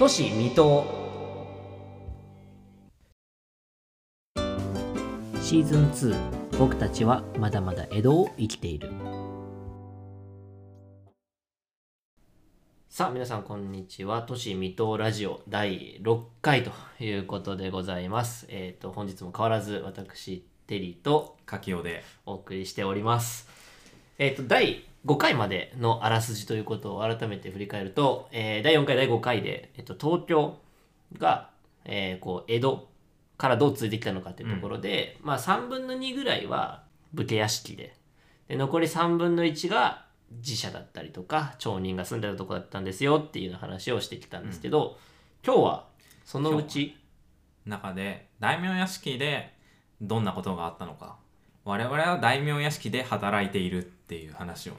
都市水戸シーズン2僕たちはまだまだ江戸を生きている。さあ皆さんこんにちは。都市水戸ラジオ第6回ということでございます。えっ、と本日も変わらず私テリーと柿雄で。お送りしております。えっ、と、第5回までのあらすじということを改めて振り返ると、えー第4回、第5回で、えっと、東京が、えーこう、江戸からどう続いてきたのかっていうところで、まあ、3分の2ぐらいは武家屋敷で、で残り3分の1が寺社だったりとか、町人が住んでたとこだったんですよっていうような話をしてきたんですけど、今日はそのうち、中で大名屋敷でどんなことがあったのか。我々は大名屋敷で働いているっていう話をね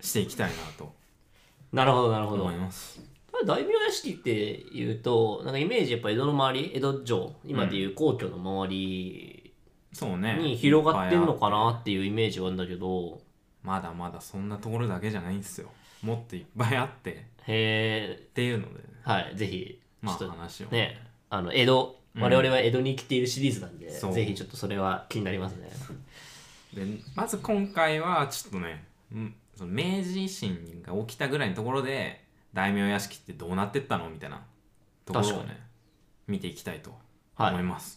していきたいなと なるほど、なるほど。思い。ます。大名屋敷っていうとなんかイメージやっぱ江戸の周り江戸城今でいう皇居の周りそうね。に広がってんのかなっていうイメージはあるんだけど。まだまだそんなところだけじゃないんですよ。もっといっぱいあって。っへえていうのではいぜひちまあょっと話を。ねあの江戸うん我々は江戸に生きているシリーズなんで、そう。ぜひちょっとそれは気になりますね。でまず今回はちょっとねうんその明治維新が起きたぐらいのところで大名屋敷ってどうなってったのみたいなところを確かね見ていきたいとはい。思います、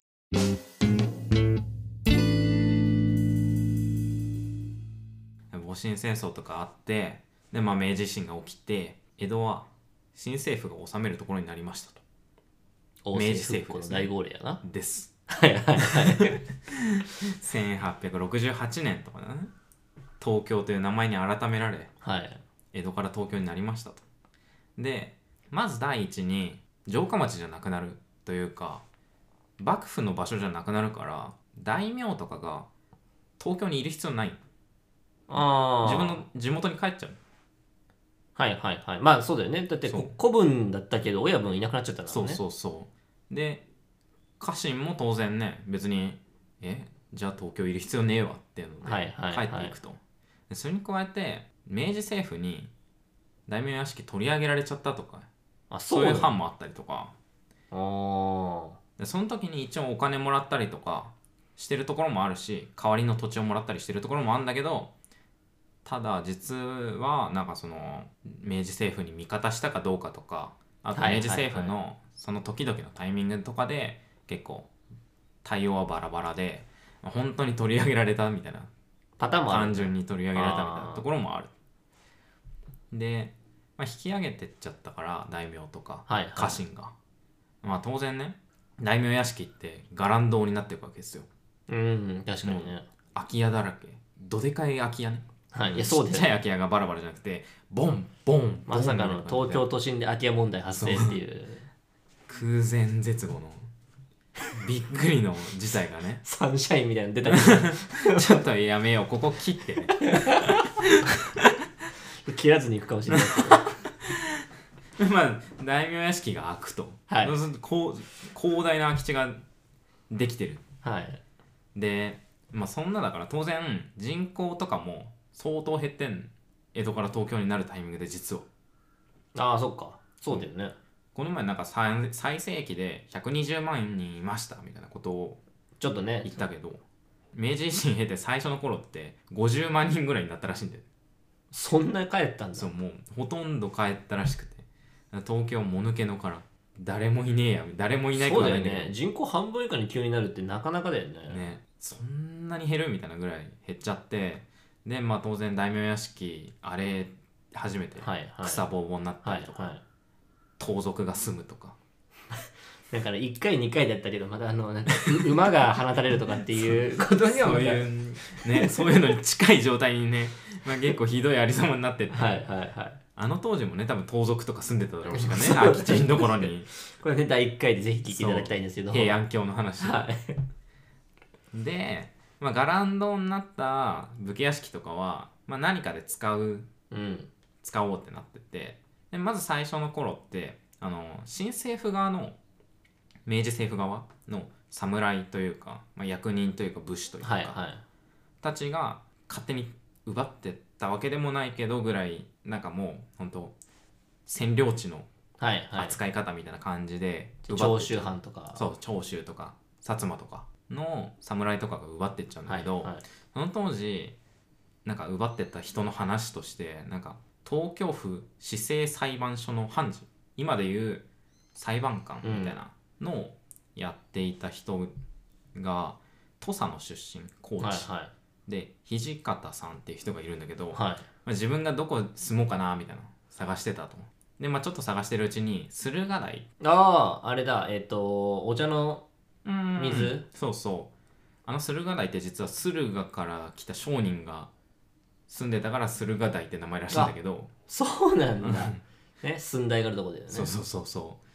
戊辰戦争とかあってで、まあ、明治維新が起きて江戸は新政府が治めるところになりましたと。大明治政府の大号令やな。です。はいはいはい。1868年とかだね。東京という名前に改められはい。江戸から東京になりましたと。でまず第一に城下町じゃなくなるというか幕府の場所じゃなくなるから大名とかが東京にいる必要ない。ああ自分の地元に帰っちゃうはいはいはい。まあそうだよね。だってそう。こ子分だったけど親分いなくなっちゃったからね。そうそうそう。で家臣も当然ね別にえ？じゃあ東京いる必要ねえわっていうのではいはいはい。帰っていくと、でそれに加えて明治政府に大名屋敷取り上げられちゃったとかあそそういう藩もあったりとか。あー。でその時に一応お金もらったりとかしてるところもあるし代わりの土地をもらったりしてるところもあるんだけどただ実はなんかその明治政府に味方したかどうかとかあとはい明治政府はいのその時々のタイミングとかで結構対応はバラバラで本当に取り上げられたみたいなパターンもある単純に取り上げられたみたいなところもある。で、まあ、引き上げてっちゃったから大名とか家臣が、まあ当然ね大名屋敷って伽藍堂になっていくわけですよ。うん確かにね、空き家だらけ。どでかい空き家ねはい。いやそうですちっちゃい空き家がバラバラじゃなくてボンボンまさかの東京都心で空き家問題発生っていう。空前絶後のびっくりの事態がね。サンシャインみたいなの出たけ ちょっとやめよう。ここ切ってね。ど 切らずに行くかもしれない。けどまあ大名屋敷が開くと、はい。広大な空き地ができてる。はい。でまあそんなだから当然人口とかも相当減ってん江戸から東京になるタイミングで実は。ああそっか。そうだよね。この前なんか最最盛期で120万人いましたみたいなことをちょっとね。言ったけど明治維新経て最初の頃って50万人ぐらいになったらしいんだよ。そんな帰ったんだ。そうもうほとんど帰ったらしくて。東京もぬけのから誰もいねえや誰もいないそうだよないんだけどね。人口半分以下に急になるってなかなかだよね。ね。そんなに減るみたいなぐらい減っちゃってでまあ当然大名屋敷あれ初めてはいはい。草ぼうぼうになったはいりとか、はい盗賊が住むとか。だから1回2回だったけどまたあのなんかう馬が放たれるとかっていう ことにはそういうねそういうのに近い状態にね、まあ、結構ひどいありさまになってって、はいはいはい。あの当時もね多分盗賊とか住んでただろうしかね空き地のところに。これね第1回でぜひ聞いていただきたいんですけど。平安京の話、はい。で、まあ、伽藍堂になった武家屋敷とかは、まあ、何かで使ううん。使おうってなっててでまず最初の頃ってあの新政府側の明治政府側の侍というか、まあ、役人というか武士というか、はいはい。たちが勝手に奪ってったわけでもないけどぐらいなんかもう本当占領地のはいはい。扱い方みたいな感じで奪って長州藩とか。そう長州とか薩摩とかの侍とかが奪ってっちゃうんだけど、はいはい。その当時なんか奪ってった人の話としてなんか東京府市政裁判所の判事今でいう裁判官みたいなのをやっていた人が土佐の出身高知、はいはい。で土方さんっていう人がいるんだけど、はい。まあ、自分がどこ住もうかなみたいなの探してたと。でまあちょっと探してるうちに駿河台。あああれだ。えっ、とお茶の水？そうそう。あの駿河台って実は駿河から来た商人が住んでたから駿河台って名前らしいんだけど、そうなんだ。ね寸大があるとこだよね。そうそうそうそう。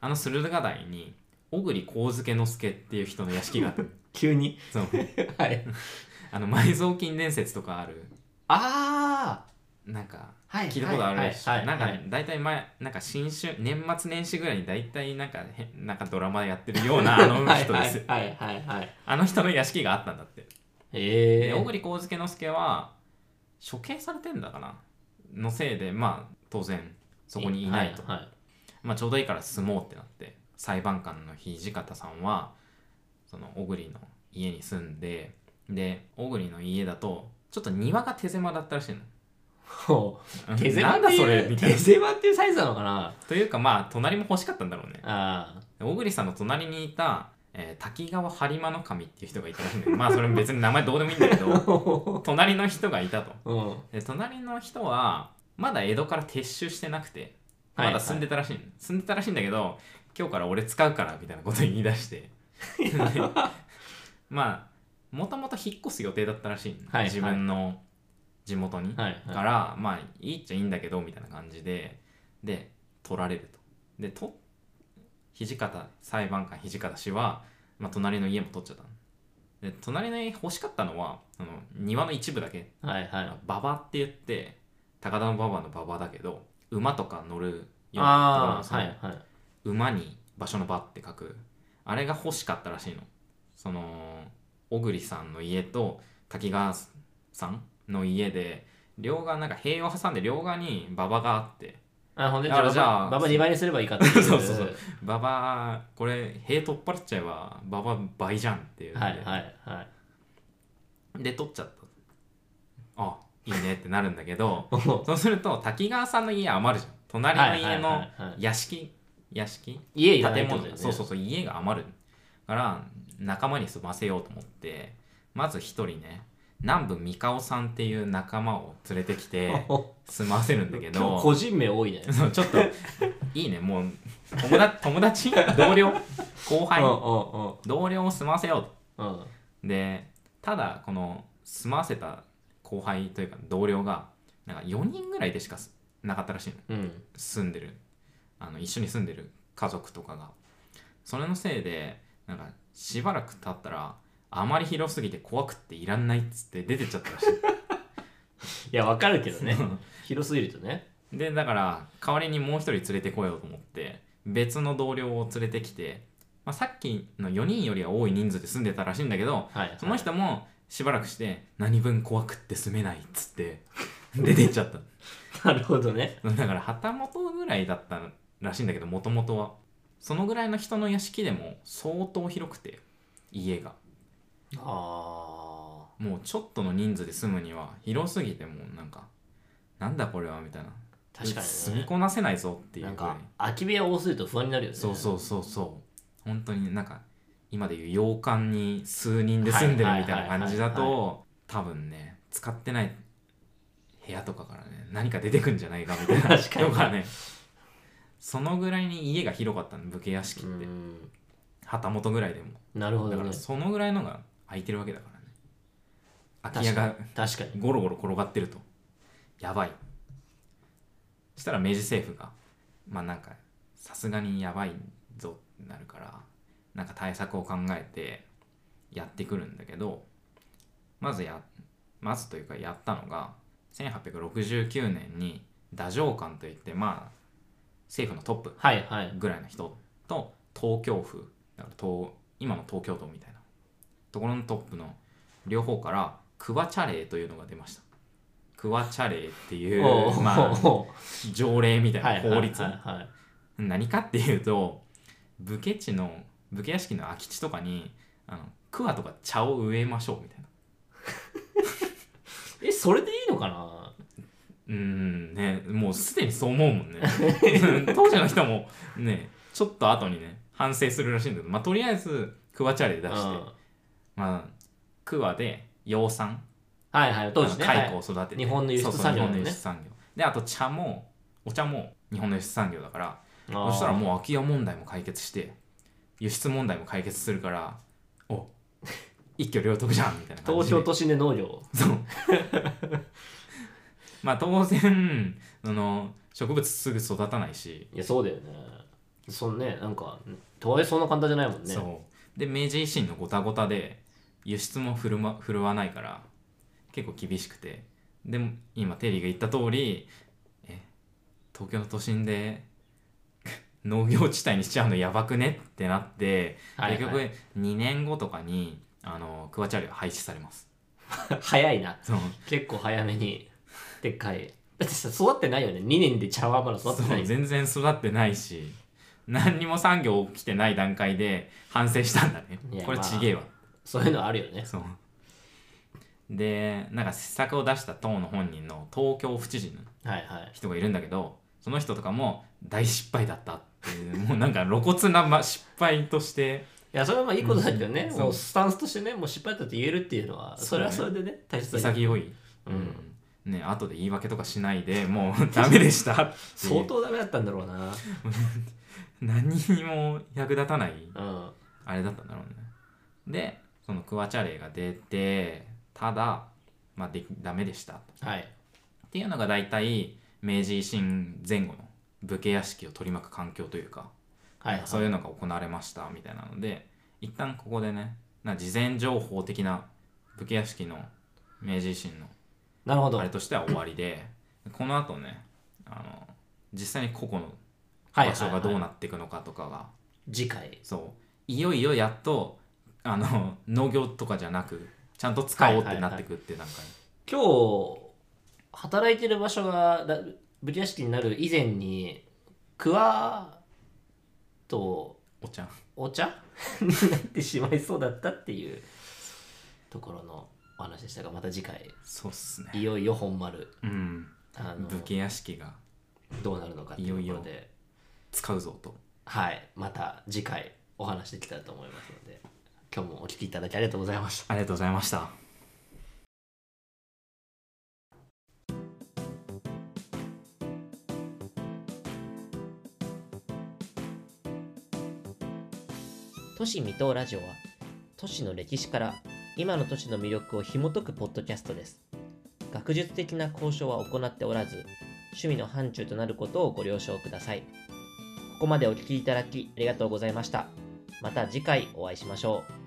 あの駿河台に小栗光介之助っていう人の屋敷があって 急に？そう。はい。あの埋蔵金伝説とかある。あなんか聞いたことあるし、はいはい。なんかはい大体前なんか新春年末年始ぐらいに大体なんかへなんかドラマやってるような あの人ですはいはいはいはいあの人の屋敷があったんだって。へえ。で小栗光介之助は処刑されてんだかな。のせいでまあ当然そこにいないと、はいはい。まあ、ちょうどいいから住もうってなって裁判官の土方さんはその小栗の家に住んでで小栗の家だとちょっと庭が手狭だったらしいの手狭なんだそれみたい手な狭っていうサイズなのかな？というかまあ隣も欲しかったんだろうね。あで小栗さんの隣にいた、えー滝川播磨の神っていう人がいたらしいんだけどまあそれ別に名前どうでもいいんだけど 隣の人がいたと。あうん。で隣の人はまだ江戸から撤収してなくてまだ住んでたらしいの、住んでたらしいんだけど今日から俺使うからみたいなこと言い出して。でまあもともと引っ越す予定だったらしいの、はいはい。自分の地元に、はいはい。からまあいいっちゃいいんだけどみたいな感じでで取られると。でと土方裁判官土方氏は、まあ、隣の家も取っちゃったの。で隣の家欲しかったのはあの庭の一部だけ。はいはい。馬場って言って高田馬場の馬場だけど馬とか乗るようなとはいはい。馬に場所の場って書く。あれが欲しかったらしいの。その小栗さんの家と滝川さんの家で両側なんか塀を挟んで両側に馬場があって。あほんでじゃあじゃあババ2倍にすればいいかっていう。そうそうそう。馬場これ塀取っ払っちゃえば馬場倍じゃんっていうはいはいはい。で取っちゃった。あいいねってなるんだけどおそうすると滝川さんの家余るじゃん。隣の家はいの屋敷？屋敷？家建物。そうそうそう家が余る。から仲間に住ませようと思ってまず一人ね南部三河さんっていう仲間を連れてきて 住ませるんだけど個人名多いね。ちょっと いいねもう友達友達？同僚？後輩？同僚を住ませようと。でただこの住まわせた後輩というか同僚がなんか4人ぐらいでしかすなかったらしいの。うん。住んでる。あの一緒に住んでる家族とかが。それのせいでなんかしばらく経ったらあまり広すぎて怖くっていらんないっつって出てっちゃったらしい。やわかるけどね。広すぎるとね。いでだから代わりにもう一人連れてこようと思って別の同僚を連れてきて、まあ、さっきの4人よりは多い人数で住んでたらしいんだけどはいはい。その人もしばらくして何分怖くって住めないっつって出てっちゃった。なるほどね。だから旗本ぐらいだったらしいんだけどもともとは。そのぐらいの人の屋敷でも相当広くて家があもうちょっとの人数で住むには広すぎてもうなんかなんだこれはみたいな。確かにね。住みこなせないぞっていう。なんか空き部屋多すぎると不安になるよね。そうそうそうそう。本当になんか今でいう洋館に数人で住んでるみたいな感じだと多分ね使ってない部屋とかからね何か出てくんじゃないかみたいな。確かにね。そのぐらいに家が広かったの武家屋敷うって。ん。旗本ぐらいでも。だからなるほどね。そのぐらいのが空いてるわけだからね。空き家が確かにゴロゴロ転がってると。やばい。そしたら明治政府がまあなんかさすがにやばいぞってなるからなんか対策を考えてやってくるんだけどまずやまずというかやったのが1869年に太政官といってまあ政府のトップはいはい。ぐらいの人と東京府だから東今の東京都みたいなところのトップの両方からクワチャ令というのが出ました。クワチャ令っていうまあ条例みたいな法律。何かっていうと武家地の武家屋敷の空き地とかにあの桑とか茶を植えましょうみたいな。えそれでいいのかな？うーんねもうすでにそう思うもんね。当時の人もねちょっと後にね反省するらしいんだけどまあとりあえず桑茶で出して、うんまあ桑で養蚕。はいはい当時ね。蚕はいを育てて、日本の輸出産業ね。日本の輸出産業。であと茶もお茶も日本の輸出産業だからそしたらもう空き家問題も解決して輸出問題も解決するからお一挙両得じゃんみたいな感じで。東京都心で農業そう。まあ当然その植物すぐ育たないし、いやそうだよね。そんねなんかとはいえそんな簡単じゃないもんね。そう。で明治維新のごたごたで輸出も振る,、ま、振るわないから結構厳しくて。でも今テリーが言った通りえ東京の都心で 農業地帯にしちゃうのやばくね？ってなって、はいはい。結局2年後とかにあのクワチャリは廃止されます。早いな。そう。結構早めに。でっかい。だってさ育ってないよね？2年で茶碗まだ育ってない。全然育ってないし何にも産業起きてない段階で反省したんだね。これちげえわそういうのあるよね。そう。でなんか施策を出した党の本人の東京府知事のはいはい。人がいるんだけどその人とかも大失敗だったっていう もうなんか露骨なま失敗としていやそれはまあいいことだけどね、うん。もうスタンスとしてねもう失敗だったって言えるっていうのはそれはそれでね大切だ潔い、うん。ね後で言い訳とかしないでもうダメでした相当ダメだったんだろうな。何にも役立たないうん。あれだったんだろうね。でそのクワチャレイが出てただまあできダメでしたはい。っていうのが大体明治維新前後の武家屋敷を取り巻く環境というか、はいはい。そういうのが行われましたみたいなので一旦ここでねな事前情報的な武家屋敷の明治維新のなるほど。あれとしては終わりでこの後ねあの実際に個々のはい場所がどうはいなっていくのかとかが、次回。そう。いよいよやっとあの農業とかじゃなくちゃんと使おうってなってくって段階、今日働いてる場所がだ武家屋敷になる以前に桑とお茶お茶？になってしまいそうだったっていうところのお話でしたがまた次回。そうっすね。いよいよ本丸。うん。あの武家屋敷がどうなるのかっていうところで。いよい使うぞと。はい。また次回お話できたらと思いますので今日もお聞きいただきありがとうございました。ありがとうございました。都市未踏ラジオは都市の歴史から今の都市の魅力を紐解くポッドキャストです。学術的な交渉は行っておらず趣味の範疇となることをご了承ください。ここまでお聞きいただきありがとうございました。また次回お会いしましょう